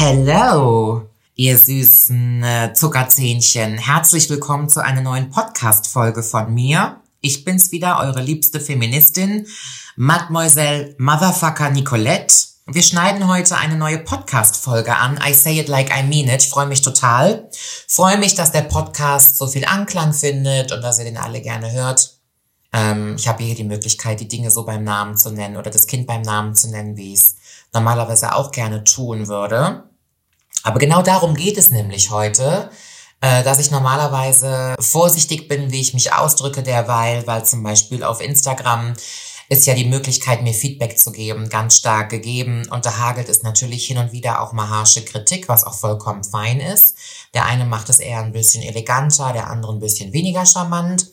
Hello, ihr süßen äh, Zuckerzähnchen. Herzlich willkommen zu einer neuen Podcast-Folge von mir. Ich bin's wieder, eure liebste Feministin, Mademoiselle Motherfucker Nicolette. Wir schneiden heute eine neue Podcast-Folge an. I say it like I mean it. Ich freue mich total. Freue mich, dass der Podcast so viel Anklang findet und dass ihr den alle gerne hört. Ähm, ich habe hier die Möglichkeit, die Dinge so beim Namen zu nennen oder das Kind beim Namen zu nennen, wie ich es normalerweise auch gerne tun würde. Aber genau darum geht es nämlich heute, äh, dass ich normalerweise vorsichtig bin, wie ich mich ausdrücke derweil, weil zum Beispiel auf Instagram ist ja die Möglichkeit, mir Feedback zu geben, ganz stark gegeben. Und da hagelt es natürlich hin und wieder auch mal harsche Kritik, was auch vollkommen fein ist. Der eine macht es eher ein bisschen eleganter, der andere ein bisschen weniger charmant.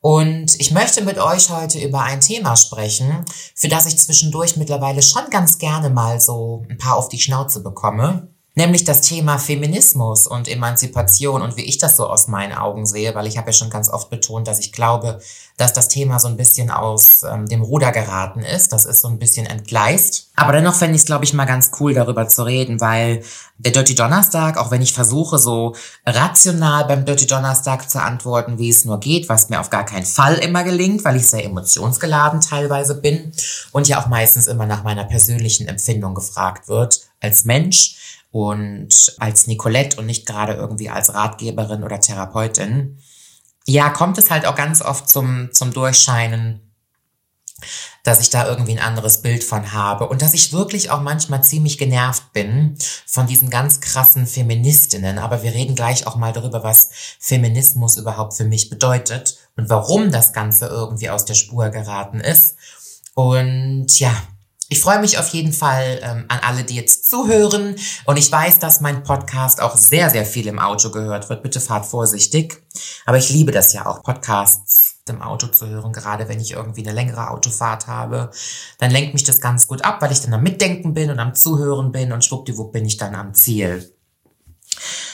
Und ich möchte mit euch heute über ein Thema sprechen, für das ich zwischendurch mittlerweile schon ganz gerne mal so ein paar auf die Schnauze bekomme. Nämlich das Thema Feminismus und Emanzipation und wie ich das so aus meinen Augen sehe, weil ich habe ja schon ganz oft betont, dass ich glaube, dass das Thema so ein bisschen aus ähm, dem Ruder geraten ist. Das ist so ein bisschen entgleist. Aber dennoch fände ich es, glaube ich, mal ganz cool, darüber zu reden, weil der Dirty Donnerstag, auch wenn ich versuche, so rational beim Dirty Donnerstag zu antworten, wie es nur geht, was mir auf gar keinen Fall immer gelingt, weil ich sehr emotionsgeladen teilweise bin und ja auch meistens immer nach meiner persönlichen Empfindung gefragt wird als Mensch und als Nicolette und nicht gerade irgendwie als Ratgeberin oder Therapeutin ja, kommt es halt auch ganz oft zum, zum Durchscheinen, dass ich da irgendwie ein anderes Bild von habe und dass ich wirklich auch manchmal ziemlich genervt bin von diesen ganz krassen Feministinnen. Aber wir reden gleich auch mal darüber, was Feminismus überhaupt für mich bedeutet und warum das Ganze irgendwie aus der Spur geraten ist. Und ja, ich freue mich auf jeden Fall ähm, an alle, die jetzt zuhören. Und ich weiß, dass mein Podcast auch sehr, sehr viel im Auto gehört wird. Bitte fahrt vorsichtig. Aber ich liebe das ja auch, Podcasts im Auto zu hören, gerade wenn ich irgendwie eine längere Autofahrt habe. Dann lenkt mich das ganz gut ab, weil ich dann am Mitdenken bin und am Zuhören bin und schwuppdiwupp bin ich dann am Ziel.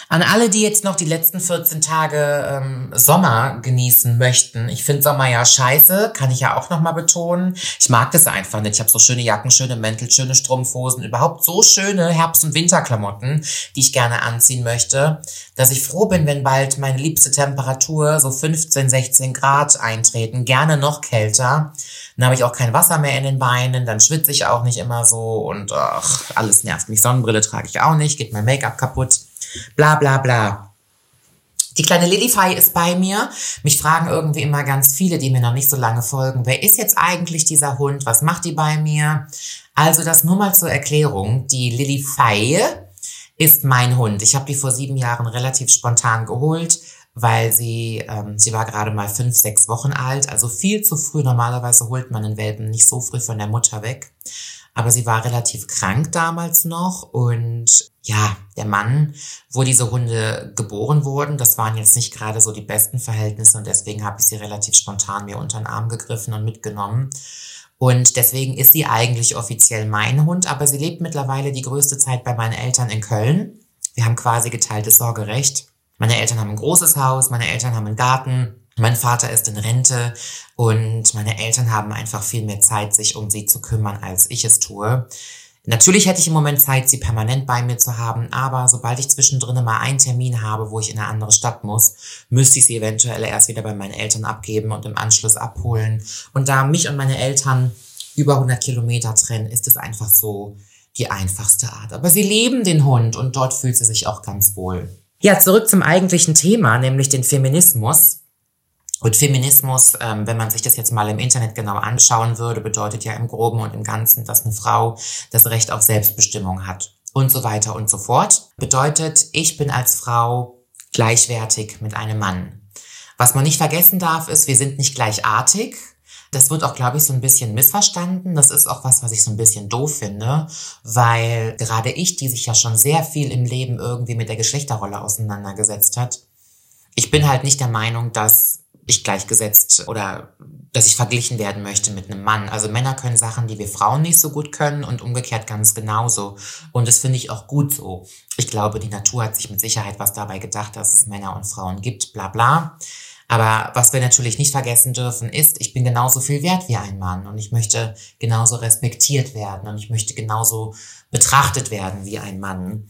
An alle, die jetzt noch die letzten 14 Tage ähm, Sommer genießen möchten. Ich finde Sommer ja scheiße, kann ich ja auch nochmal betonen. Ich mag das einfach nicht. Ich habe so schöne Jacken, schöne Mäntel, schöne Strumpfhosen, überhaupt so schöne Herbst- und Winterklamotten, die ich gerne anziehen möchte, dass ich froh bin, wenn bald meine liebste Temperatur so 15, 16 Grad eintreten, gerne noch kälter. Dann habe ich auch kein Wasser mehr in den Beinen, dann schwitze ich auch nicht immer so und ach, alles nervt mich. Sonnenbrille trage ich auch nicht, geht mein Make-up kaputt bla bla bla. Die kleine Lilify ist bei mir. Mich fragen irgendwie immer ganz viele, die mir noch nicht so lange folgen, wer ist jetzt eigentlich dieser Hund? Was macht die bei mir? Also das nur mal zur Erklärung. Die Lilify ist mein Hund. Ich habe die vor sieben Jahren relativ spontan geholt, weil sie, ähm, sie war gerade mal fünf, sechs Wochen alt, also viel zu früh. Normalerweise holt man einen Welpen nicht so früh von der Mutter weg. Aber sie war relativ krank damals noch und ja, der Mann, wo diese Hunde geboren wurden, das waren jetzt nicht gerade so die besten Verhältnisse und deswegen habe ich sie relativ spontan mir unter den Arm gegriffen und mitgenommen. Und deswegen ist sie eigentlich offiziell mein Hund, aber sie lebt mittlerweile die größte Zeit bei meinen Eltern in Köln. Wir haben quasi geteiltes Sorgerecht. Meine Eltern haben ein großes Haus, meine Eltern haben einen Garten, mein Vater ist in Rente und meine Eltern haben einfach viel mehr Zeit, sich um sie zu kümmern, als ich es tue. Natürlich hätte ich im Moment Zeit, sie permanent bei mir zu haben, aber sobald ich zwischendrin mal einen Termin habe, wo ich in eine andere Stadt muss, müsste ich sie eventuell erst wieder bei meinen Eltern abgeben und im Anschluss abholen. Und da mich und meine Eltern über 100 Kilometer trennen, ist es einfach so die einfachste Art. Aber sie lieben den Hund und dort fühlt sie sich auch ganz wohl. Ja, zurück zum eigentlichen Thema, nämlich den Feminismus. Und Feminismus, ähm, wenn man sich das jetzt mal im Internet genau anschauen würde, bedeutet ja im Groben und im Ganzen, dass eine Frau das Recht auf Selbstbestimmung hat und so weiter und so fort. Bedeutet, ich bin als Frau gleichwertig mit einem Mann. Was man nicht vergessen darf, ist, wir sind nicht gleichartig. Das wird auch, glaube ich, so ein bisschen missverstanden. Das ist auch was, was ich so ein bisschen doof finde, weil gerade ich, die sich ja schon sehr viel im Leben irgendwie mit der Geschlechterrolle auseinandergesetzt hat, ich bin halt nicht der Meinung, dass ich gleichgesetzt oder dass ich verglichen werden möchte mit einem Mann. Also Männer können Sachen, die wir Frauen nicht so gut können und umgekehrt ganz genauso. Und das finde ich auch gut so. Ich glaube, die Natur hat sich mit Sicherheit was dabei gedacht, dass es Männer und Frauen gibt, bla bla. Aber was wir natürlich nicht vergessen dürfen, ist, ich bin genauso viel wert wie ein Mann und ich möchte genauso respektiert werden und ich möchte genauso betrachtet werden wie ein Mann.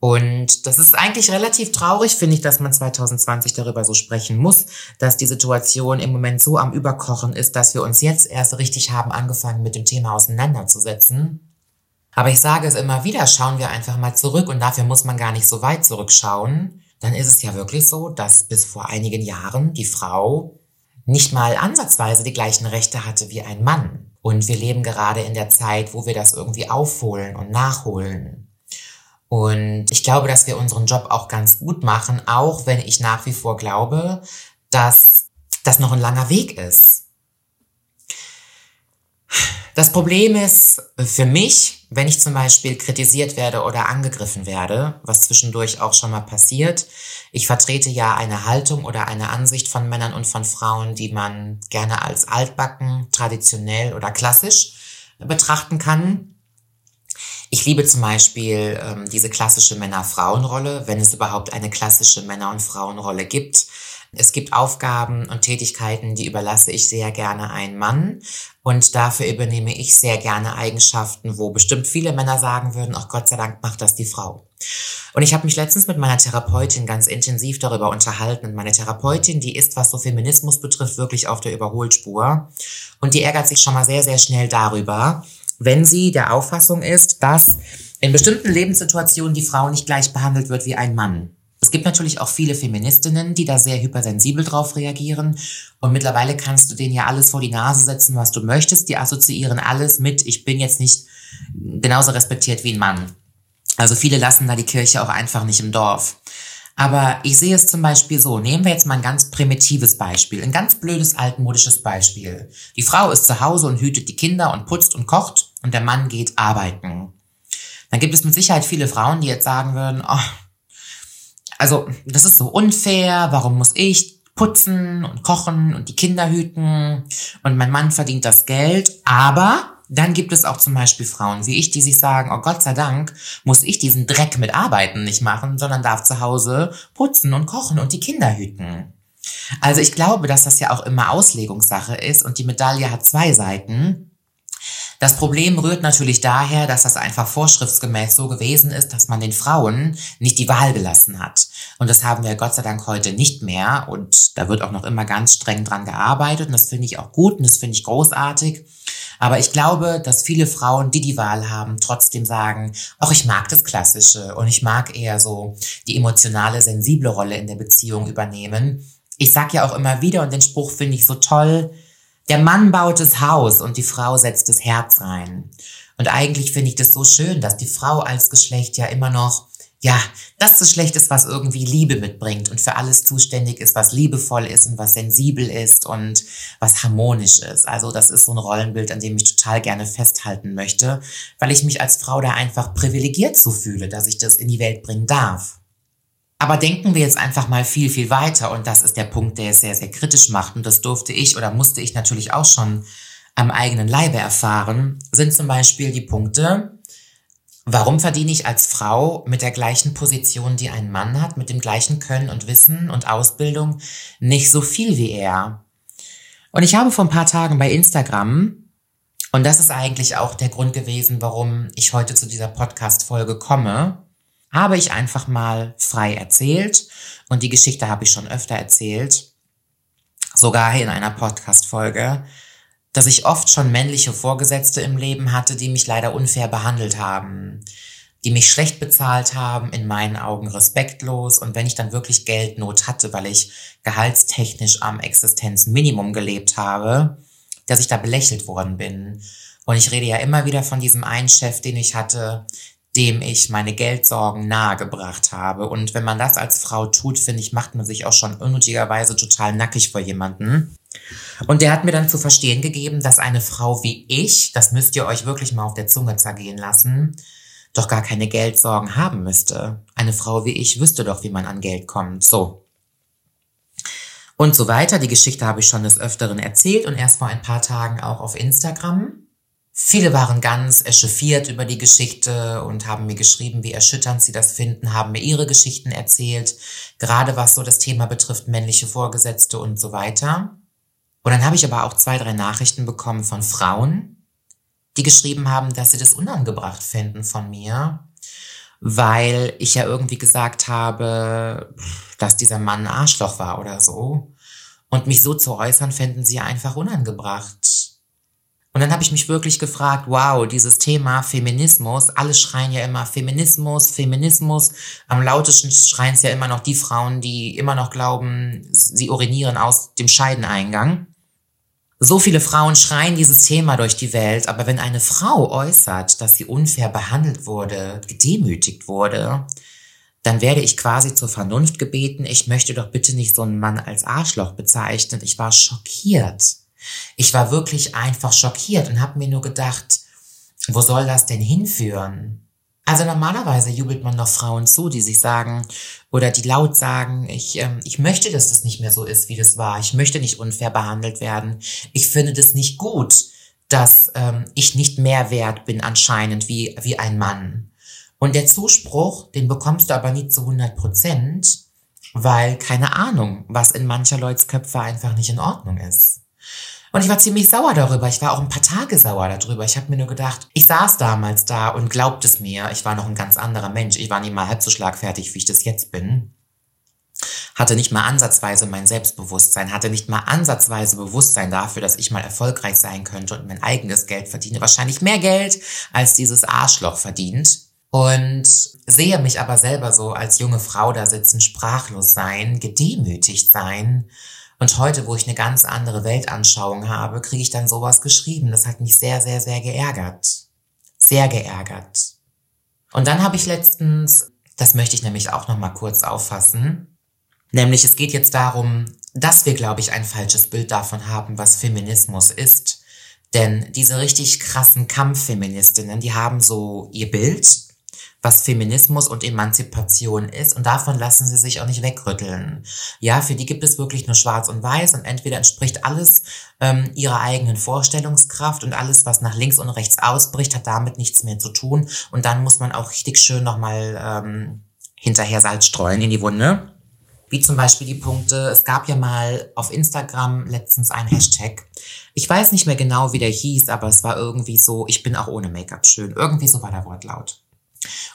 Und das ist eigentlich relativ traurig, finde ich, dass man 2020 darüber so sprechen muss, dass die Situation im Moment so am Überkochen ist, dass wir uns jetzt erst richtig haben angefangen, mit dem Thema auseinanderzusetzen. Aber ich sage es immer wieder, schauen wir einfach mal zurück und dafür muss man gar nicht so weit zurückschauen. Dann ist es ja wirklich so, dass bis vor einigen Jahren die Frau nicht mal ansatzweise die gleichen Rechte hatte wie ein Mann. Und wir leben gerade in der Zeit, wo wir das irgendwie aufholen und nachholen. Und ich glaube, dass wir unseren Job auch ganz gut machen, auch wenn ich nach wie vor glaube, dass das noch ein langer Weg ist. Das Problem ist für mich, wenn ich zum Beispiel kritisiert werde oder angegriffen werde, was zwischendurch auch schon mal passiert, ich vertrete ja eine Haltung oder eine Ansicht von Männern und von Frauen, die man gerne als altbacken, traditionell oder klassisch betrachten kann. Ich liebe zum Beispiel ähm, diese klassische Männer-Frauen-Rolle, wenn es überhaupt eine klassische Männer- und Frauenrolle gibt. Es gibt Aufgaben und Tätigkeiten, die überlasse ich sehr gerne einem Mann und dafür übernehme ich sehr gerne Eigenschaften, wo bestimmt viele Männer sagen würden, ach Gott sei Dank macht das die Frau. Und ich habe mich letztens mit meiner Therapeutin ganz intensiv darüber unterhalten und meine Therapeutin, die ist, was so Feminismus betrifft, wirklich auf der Überholspur und die ärgert sich schon mal sehr, sehr schnell darüber, wenn sie der Auffassung ist, dass in bestimmten Lebenssituationen die Frau nicht gleich behandelt wird wie ein Mann. Es gibt natürlich auch viele Feministinnen, die da sehr hypersensibel drauf reagieren. Und mittlerweile kannst du denen ja alles vor die Nase setzen, was du möchtest. Die assoziieren alles mit, ich bin jetzt nicht genauso respektiert wie ein Mann. Also viele lassen da die Kirche auch einfach nicht im Dorf. Aber ich sehe es zum Beispiel so. Nehmen wir jetzt mal ein ganz primitives Beispiel, ein ganz blödes altmodisches Beispiel. Die Frau ist zu Hause und hütet die Kinder und putzt und kocht und der Mann geht arbeiten. Dann gibt es mit Sicherheit viele Frauen, die jetzt sagen würden, oh, also das ist so unfair, warum muss ich putzen und kochen und die Kinder hüten und mein Mann verdient das Geld, aber dann gibt es auch zum Beispiel Frauen wie ich, die sich sagen, oh Gott sei Dank muss ich diesen Dreck mit Arbeiten nicht machen, sondern darf zu Hause putzen und kochen und die Kinder hüten. Also ich glaube, dass das ja auch immer Auslegungssache ist und die Medaille hat zwei Seiten. Das Problem rührt natürlich daher, dass das einfach vorschriftsgemäß so gewesen ist, dass man den Frauen nicht die Wahl gelassen hat. Und das haben wir Gott sei Dank heute nicht mehr. Und da wird auch noch immer ganz streng dran gearbeitet. Und das finde ich auch gut und das finde ich großartig. Aber ich glaube, dass viele Frauen, die die Wahl haben, trotzdem sagen, auch ich mag das Klassische und ich mag eher so die emotionale, sensible Rolle in der Beziehung übernehmen. Ich sag ja auch immer wieder und den Spruch finde ich so toll, der Mann baut das Haus und die Frau setzt das Herz rein. Und eigentlich finde ich das so schön, dass die Frau als Geschlecht ja immer noch ja, das Geschlecht ist, was irgendwie Liebe mitbringt und für alles zuständig ist, was liebevoll ist und was sensibel ist und was harmonisch ist. Also das ist so ein Rollenbild, an dem ich total gerne festhalten möchte, weil ich mich als Frau da einfach privilegiert so fühle, dass ich das in die Welt bringen darf. Aber denken wir jetzt einfach mal viel, viel weiter und das ist der Punkt, der es sehr, sehr kritisch macht und das durfte ich oder musste ich natürlich auch schon am eigenen Leibe erfahren, sind zum Beispiel die Punkte, Warum verdiene ich als Frau mit der gleichen Position, die ein Mann hat, mit dem gleichen Können und Wissen und Ausbildung, nicht so viel wie er? Und ich habe vor ein paar Tagen bei Instagram, und das ist eigentlich auch der Grund gewesen, warum ich heute zu dieser Podcast-Folge komme, habe ich einfach mal frei erzählt. Und die Geschichte habe ich schon öfter erzählt, sogar in einer Podcast-Folge, dass ich oft schon männliche Vorgesetzte im Leben hatte, die mich leider unfair behandelt haben, die mich schlecht bezahlt haben, in meinen Augen respektlos und wenn ich dann wirklich Geldnot hatte, weil ich gehaltstechnisch am Existenzminimum gelebt habe, dass ich da belächelt worden bin. Und ich rede ja immer wieder von diesem einen Chef, den ich hatte, dem ich meine Geldsorgen nahegebracht habe. Und wenn man das als Frau tut, finde ich, macht man sich auch schon unnötigerweise total nackig vor jemanden. Und der hat mir dann zu verstehen gegeben, dass eine Frau wie ich, das müsst ihr euch wirklich mal auf der Zunge zergehen lassen, doch gar keine Geldsorgen haben müsste. Eine Frau wie ich wüsste doch, wie man an Geld kommt. So. Und so weiter. Die Geschichte habe ich schon des Öfteren erzählt und erst vor ein paar Tagen auch auf Instagram. Viele waren ganz echauffiert über die Geschichte und haben mir geschrieben, wie erschütternd sie das finden, haben mir ihre Geschichten erzählt, gerade was so das Thema betrifft, männliche Vorgesetzte und so weiter. Und dann habe ich aber auch zwei, drei Nachrichten bekommen von Frauen, die geschrieben haben, dass sie das unangebracht finden von mir, weil ich ja irgendwie gesagt habe, dass dieser Mann ein Arschloch war oder so. Und mich so zu äußern, fänden sie einfach unangebracht. Und dann habe ich mich wirklich gefragt, wow, dieses Thema Feminismus, alle schreien ja immer Feminismus, Feminismus. Am lautesten schreien es ja immer noch die Frauen, die immer noch glauben, sie urinieren aus dem Scheideneingang. So viele Frauen schreien dieses Thema durch die Welt, aber wenn eine Frau äußert, dass sie unfair behandelt wurde, gedemütigt wurde, dann werde ich quasi zur Vernunft gebeten, ich möchte doch bitte nicht so einen Mann als Arschloch bezeichnen. Ich war schockiert. Ich war wirklich einfach schockiert und habe mir nur gedacht, wo soll das denn hinführen? Also normalerweise jubelt man doch Frauen zu, die sich sagen oder die laut sagen, ich, ähm, ich möchte, dass das nicht mehr so ist, wie das war. Ich möchte nicht unfair behandelt werden. Ich finde das nicht gut, dass ähm, ich nicht mehr wert bin anscheinend wie, wie ein Mann. Und der Zuspruch, den bekommst du aber nie zu 100 Prozent, weil keine Ahnung, was in mancher Leuts Köpfe einfach nicht in Ordnung ist. Und ich war ziemlich sauer darüber. Ich war auch ein paar Tage sauer darüber. Ich habe mir nur gedacht, ich saß damals da und glaubt es mir, ich war noch ein ganz anderer Mensch. Ich war nicht mal halb so schlagfertig, wie ich das jetzt bin. Hatte nicht mal ansatzweise mein Selbstbewusstsein, hatte nicht mal ansatzweise Bewusstsein dafür, dass ich mal erfolgreich sein könnte und mein eigenes Geld verdiene. Wahrscheinlich mehr Geld, als dieses Arschloch verdient. Und sehe mich aber selber so als junge Frau da sitzen, sprachlos sein, gedemütigt sein und heute, wo ich eine ganz andere Weltanschauung habe, kriege ich dann sowas geschrieben. Das hat mich sehr, sehr, sehr geärgert. Sehr geärgert. Und dann habe ich letztens, das möchte ich nämlich auch noch mal kurz auffassen, nämlich es geht jetzt darum, dass wir, glaube ich, ein falsches Bild davon haben, was Feminismus ist. Denn diese richtig krassen Kampffeministinnen, die haben so ihr Bild was Feminismus und Emanzipation ist und davon lassen sie sich auch nicht wegrütteln. Ja, für die gibt es wirklich nur schwarz und weiß und entweder entspricht alles ähm, ihrer eigenen Vorstellungskraft und alles, was nach links und rechts ausbricht, hat damit nichts mehr zu tun und dann muss man auch richtig schön nochmal ähm, hinterher Salz streuen in die Wunde. Wie zum Beispiel die Punkte, es gab ja mal auf Instagram letztens einen Hashtag. Ich weiß nicht mehr genau, wie der hieß, aber es war irgendwie so, ich bin auch ohne Make-up schön. Irgendwie so war der Wortlaut.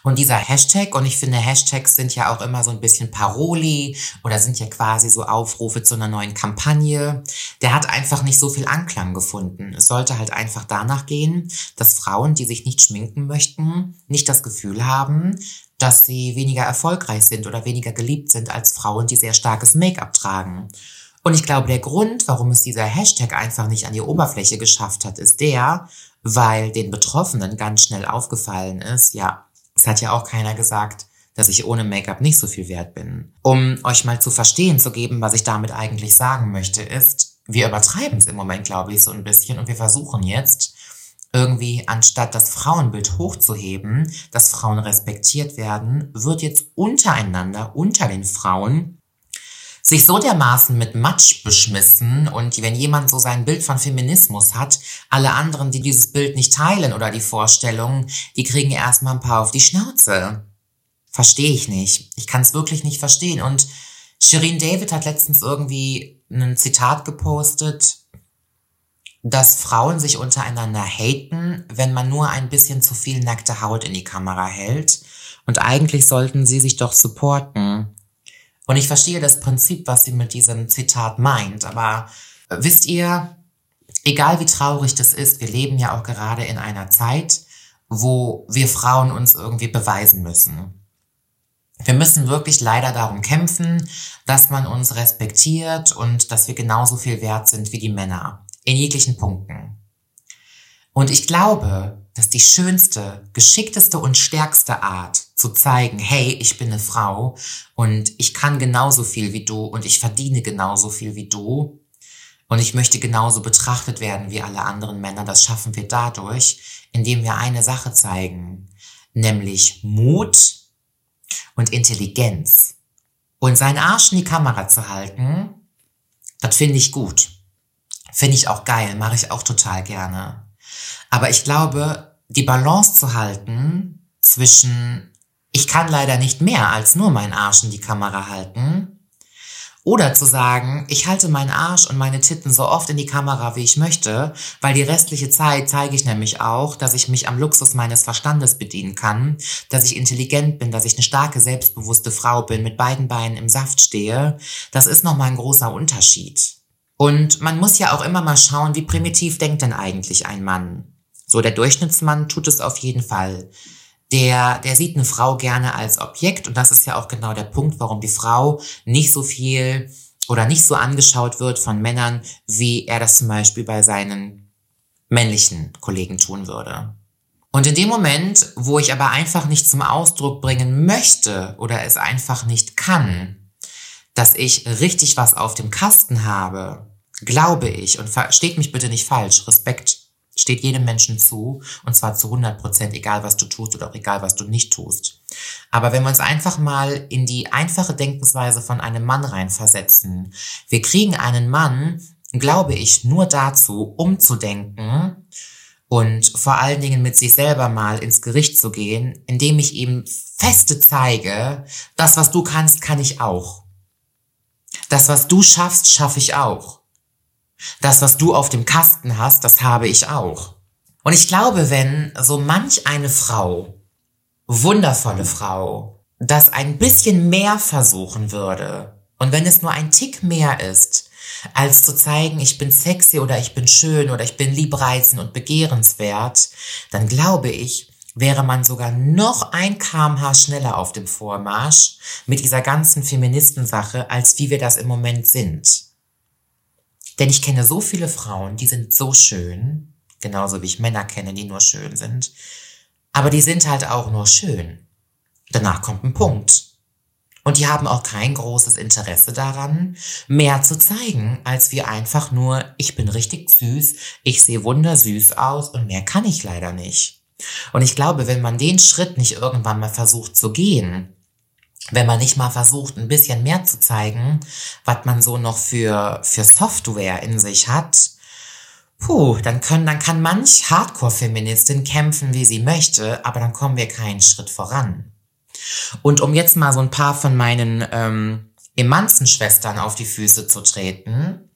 Und dieser Hashtag, und ich finde, Hashtags sind ja auch immer so ein bisschen Paroli oder sind ja quasi so Aufrufe zu einer neuen Kampagne, der hat einfach nicht so viel Anklang gefunden. Es sollte halt einfach danach gehen, dass Frauen, die sich nicht schminken möchten, nicht das Gefühl haben, dass sie weniger erfolgreich sind oder weniger geliebt sind als Frauen, die sehr starkes Make-up tragen. Und ich glaube, der Grund, warum es dieser Hashtag einfach nicht an die Oberfläche geschafft hat, ist der, weil den Betroffenen ganz schnell aufgefallen ist, ja, es hat ja auch keiner gesagt, dass ich ohne Make-up nicht so viel wert bin. Um euch mal zu verstehen zu geben, was ich damit eigentlich sagen möchte, ist, wir übertreiben es im Moment, glaube ich, so ein bisschen und wir versuchen jetzt irgendwie, anstatt das Frauenbild hochzuheben, dass Frauen respektiert werden, wird jetzt untereinander, unter den Frauen, sich so dermaßen mit Matsch beschmissen und wenn jemand so sein Bild von Feminismus hat, alle anderen, die dieses Bild nicht teilen oder die Vorstellung, die kriegen erstmal ein paar auf die Schnauze. Verstehe ich nicht. Ich kann es wirklich nicht verstehen. Und Shirin David hat letztens irgendwie ein Zitat gepostet, dass Frauen sich untereinander haten, wenn man nur ein bisschen zu viel nackte Haut in die Kamera hält. Und eigentlich sollten sie sich doch supporten. Und ich verstehe das Prinzip, was sie mit diesem Zitat meint. Aber äh, wisst ihr, egal wie traurig das ist, wir leben ja auch gerade in einer Zeit, wo wir Frauen uns irgendwie beweisen müssen. Wir müssen wirklich leider darum kämpfen, dass man uns respektiert und dass wir genauso viel wert sind wie die Männer. In jeglichen Punkten. Und ich glaube, dass die schönste, geschickteste und stärkste Art zu zeigen, hey, ich bin eine Frau und ich kann genauso viel wie du und ich verdiene genauso viel wie du und ich möchte genauso betrachtet werden wie alle anderen Männer. Das schaffen wir dadurch, indem wir eine Sache zeigen, nämlich Mut und Intelligenz. Und seinen Arsch in die Kamera zu halten, das finde ich gut. Finde ich auch geil, mache ich auch total gerne. Aber ich glaube, die Balance zu halten zwischen, ich kann leider nicht mehr als nur meinen Arsch in die Kamera halten oder zu sagen, ich halte meinen Arsch und meine Titten so oft in die Kamera, wie ich möchte, weil die restliche Zeit zeige ich nämlich auch, dass ich mich am Luxus meines Verstandes bedienen kann, dass ich intelligent bin, dass ich eine starke, selbstbewusste Frau bin, mit beiden Beinen im Saft stehe. Das ist nochmal ein großer Unterschied. Und man muss ja auch immer mal schauen, wie primitiv denkt denn eigentlich ein Mann? So, der Durchschnittsmann tut es auf jeden Fall der, der sieht eine Frau gerne als Objekt und das ist ja auch genau der Punkt, warum die Frau nicht so viel oder nicht so angeschaut wird von Männern, wie er das zum Beispiel bei seinen männlichen Kollegen tun würde. Und in dem Moment, wo ich aber einfach nicht zum Ausdruck bringen möchte oder es einfach nicht kann, dass ich richtig was auf dem Kasten habe, glaube ich, und versteht mich bitte nicht falsch, Respekt steht jedem Menschen zu und zwar zu 100 Prozent, egal was du tust oder auch egal was du nicht tust. Aber wenn wir uns einfach mal in die einfache Denkensweise von einem Mann reinversetzen, wir kriegen einen Mann, glaube ich, nur dazu, umzudenken und vor allen Dingen mit sich selber mal ins Gericht zu gehen, indem ich ihm feste zeige, das, was du kannst, kann ich auch. Das, was du schaffst, schaffe ich auch. Das, was du auf dem Kasten hast, das habe ich auch. Und ich glaube, wenn so manch eine Frau, wundervolle Frau, das ein bisschen mehr versuchen würde, und wenn es nur ein Tick mehr ist, als zu zeigen, ich bin sexy oder ich bin schön oder ich bin liebreizend und begehrenswert, dann glaube ich, wäre man sogar noch ein kmh schneller auf dem Vormarsch mit dieser ganzen Feministensache, als wie wir das im Moment sind. Denn ich kenne so viele Frauen, die sind so schön, genauso wie ich Männer kenne, die nur schön sind, aber die sind halt auch nur schön. Danach kommt ein Punkt. Und die haben auch kein großes Interesse daran, mehr zu zeigen, als wie einfach nur, ich bin richtig süß, ich sehe wundersüß aus und mehr kann ich leider nicht. Und ich glaube, wenn man den Schritt nicht irgendwann mal versucht zu gehen, wenn man nicht mal versucht, ein bisschen mehr zu zeigen, was man so noch für, für Software in sich hat, puh, dann können, dann kann manch Hardcore-Feministin kämpfen, wie sie möchte, aber dann kommen wir keinen Schritt voran. Und um jetzt mal so ein paar von meinen ähm, Emanzenschwestern auf die Füße zu treten,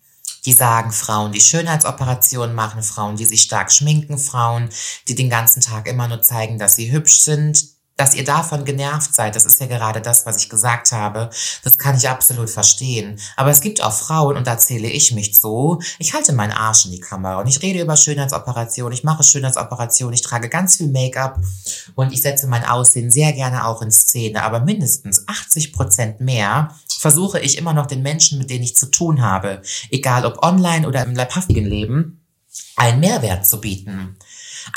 die sagen Frauen, die Schönheitsoperationen machen, Frauen, die sich stark schminken, Frauen, die den ganzen Tag immer nur zeigen, dass sie hübsch sind, dass ihr davon genervt seid, das ist ja gerade das, was ich gesagt habe. Das kann ich absolut verstehen. Aber es gibt auch Frauen, und da zähle ich mich zu, ich halte meinen Arsch in die Kamera und ich rede über Schönheitsoperationen, ich mache Schönheitsoperationen, ich trage ganz viel Make-up und ich setze mein Aussehen sehr gerne auch in Szene. Aber mindestens 80 Prozent mehr versuche ich immer noch den Menschen, mit denen ich zu tun habe, egal ob online oder im leibhaftigen Leben, einen Mehrwert zu bieten.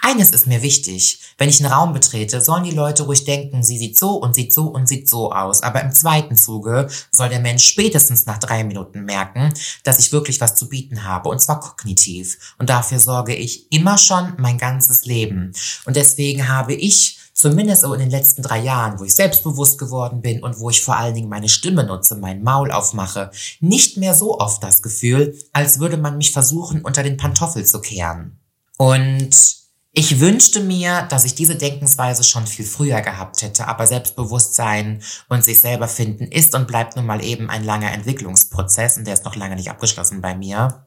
Eines ist mir wichtig. Wenn ich einen Raum betrete, sollen die Leute ruhig denken, sie sieht so und sieht so und sieht so aus. Aber im zweiten Zuge soll der Mensch spätestens nach drei Minuten merken, dass ich wirklich was zu bieten habe. Und zwar kognitiv. Und dafür sorge ich immer schon mein ganzes Leben. Und deswegen habe ich zumindest in den letzten drei Jahren, wo ich selbstbewusst geworden bin und wo ich vor allen Dingen meine Stimme nutze, mein Maul aufmache, nicht mehr so oft das Gefühl, als würde man mich versuchen, unter den Pantoffel zu kehren. Und ich wünschte mir, dass ich diese Denkensweise schon viel früher gehabt hätte, aber Selbstbewusstsein und sich selber finden ist und bleibt nun mal eben ein langer Entwicklungsprozess und der ist noch lange nicht abgeschlossen bei mir.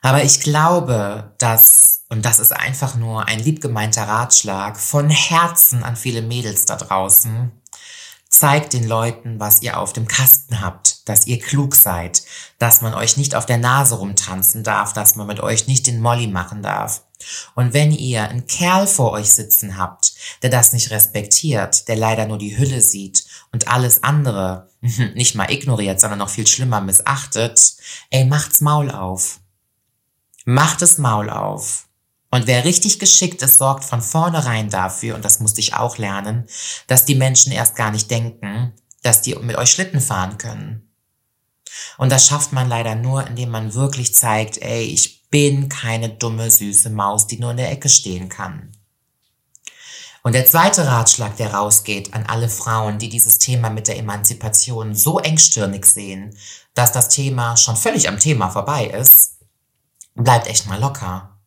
Aber ich glaube, dass, und das ist einfach nur ein liebgemeinter Ratschlag von Herzen an viele Mädels da draußen, zeigt den Leuten, was ihr auf dem Kasten habt, dass ihr klug seid, dass man euch nicht auf der Nase rumtanzen darf, dass man mit euch nicht den Molly machen darf und wenn ihr einen Kerl vor euch sitzen habt, der das nicht respektiert, der leider nur die Hülle sieht und alles andere nicht mal ignoriert, sondern noch viel schlimmer missachtet, ey, macht's Maul auf. Macht es Maul auf. Und wer richtig geschickt ist, sorgt von vornherein dafür, und das musste ich auch lernen, dass die Menschen erst gar nicht denken, dass die mit euch Schlitten fahren können. Und das schafft man leider nur, indem man wirklich zeigt, ey, ich bin keine dumme, süße Maus, die nur in der Ecke stehen kann. Und der zweite Ratschlag, der rausgeht an alle Frauen, die dieses Thema mit der Emanzipation so engstirnig sehen, dass das Thema schon völlig am Thema vorbei ist, bleibt echt mal locker.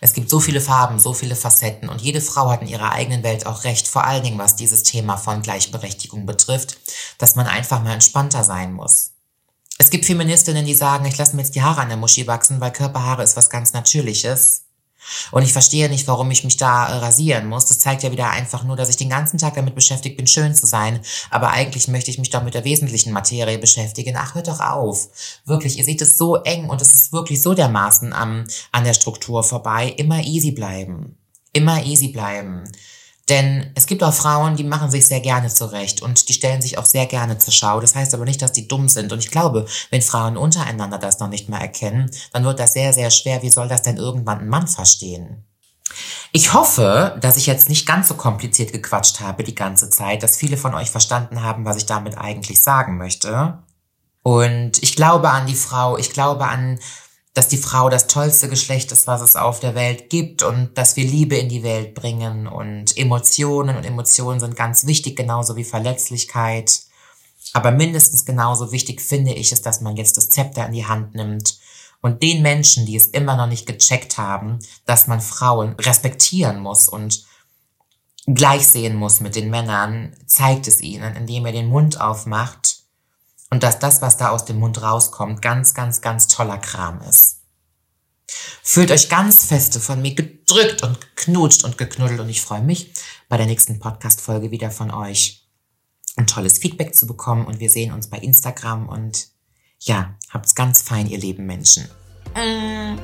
Es gibt so viele Farben, so viele Facetten und jede Frau hat in ihrer eigenen Welt auch recht, vor allen Dingen was dieses Thema von Gleichberechtigung betrifft, dass man einfach mal entspannter sein muss. Es gibt Feministinnen, die sagen, ich lasse mir jetzt die Haare an der Muschi wachsen, weil Körperhaare ist was ganz Natürliches. Und ich verstehe nicht, warum ich mich da äh, rasieren muss. Das zeigt ja wieder einfach nur, dass ich den ganzen Tag damit beschäftigt bin, schön zu sein. Aber eigentlich möchte ich mich doch mit der wesentlichen Materie beschäftigen. Ach, hört doch auf. Wirklich, ihr seht es so eng und es ist wirklich so dermaßen am, an der Struktur vorbei. Immer easy bleiben. Immer easy bleiben. Denn es gibt auch Frauen, die machen sich sehr gerne zurecht und die stellen sich auch sehr gerne zur Schau. Das heißt aber nicht, dass die dumm sind. Und ich glaube, wenn Frauen untereinander das noch nicht mal erkennen, dann wird das sehr, sehr schwer. Wie soll das denn irgendwann ein Mann verstehen? Ich hoffe, dass ich jetzt nicht ganz so kompliziert gequatscht habe die ganze Zeit, dass viele von euch verstanden haben, was ich damit eigentlich sagen möchte. Und ich glaube an die Frau, ich glaube an dass die Frau das tollste Geschlecht ist, was es auf der Welt gibt und dass wir Liebe in die Welt bringen und Emotionen und Emotionen sind ganz wichtig, genauso wie Verletzlichkeit. Aber mindestens genauso wichtig finde ich es, dass man jetzt das Zepter in die Hand nimmt und den Menschen, die es immer noch nicht gecheckt haben, dass man Frauen respektieren muss und gleich sehen muss mit den Männern, zeigt es ihnen, indem er den Mund aufmacht und dass das, was da aus dem Mund rauskommt, ganz, ganz, ganz toller Kram ist. Fühlt euch ganz feste von mir gedrückt und geknutscht und geknuddelt und ich freue mich, bei der nächsten Podcast-Folge wieder von euch ein tolles Feedback zu bekommen und wir sehen uns bei Instagram und ja, habt's ganz fein, ihr lieben Menschen. Mmh.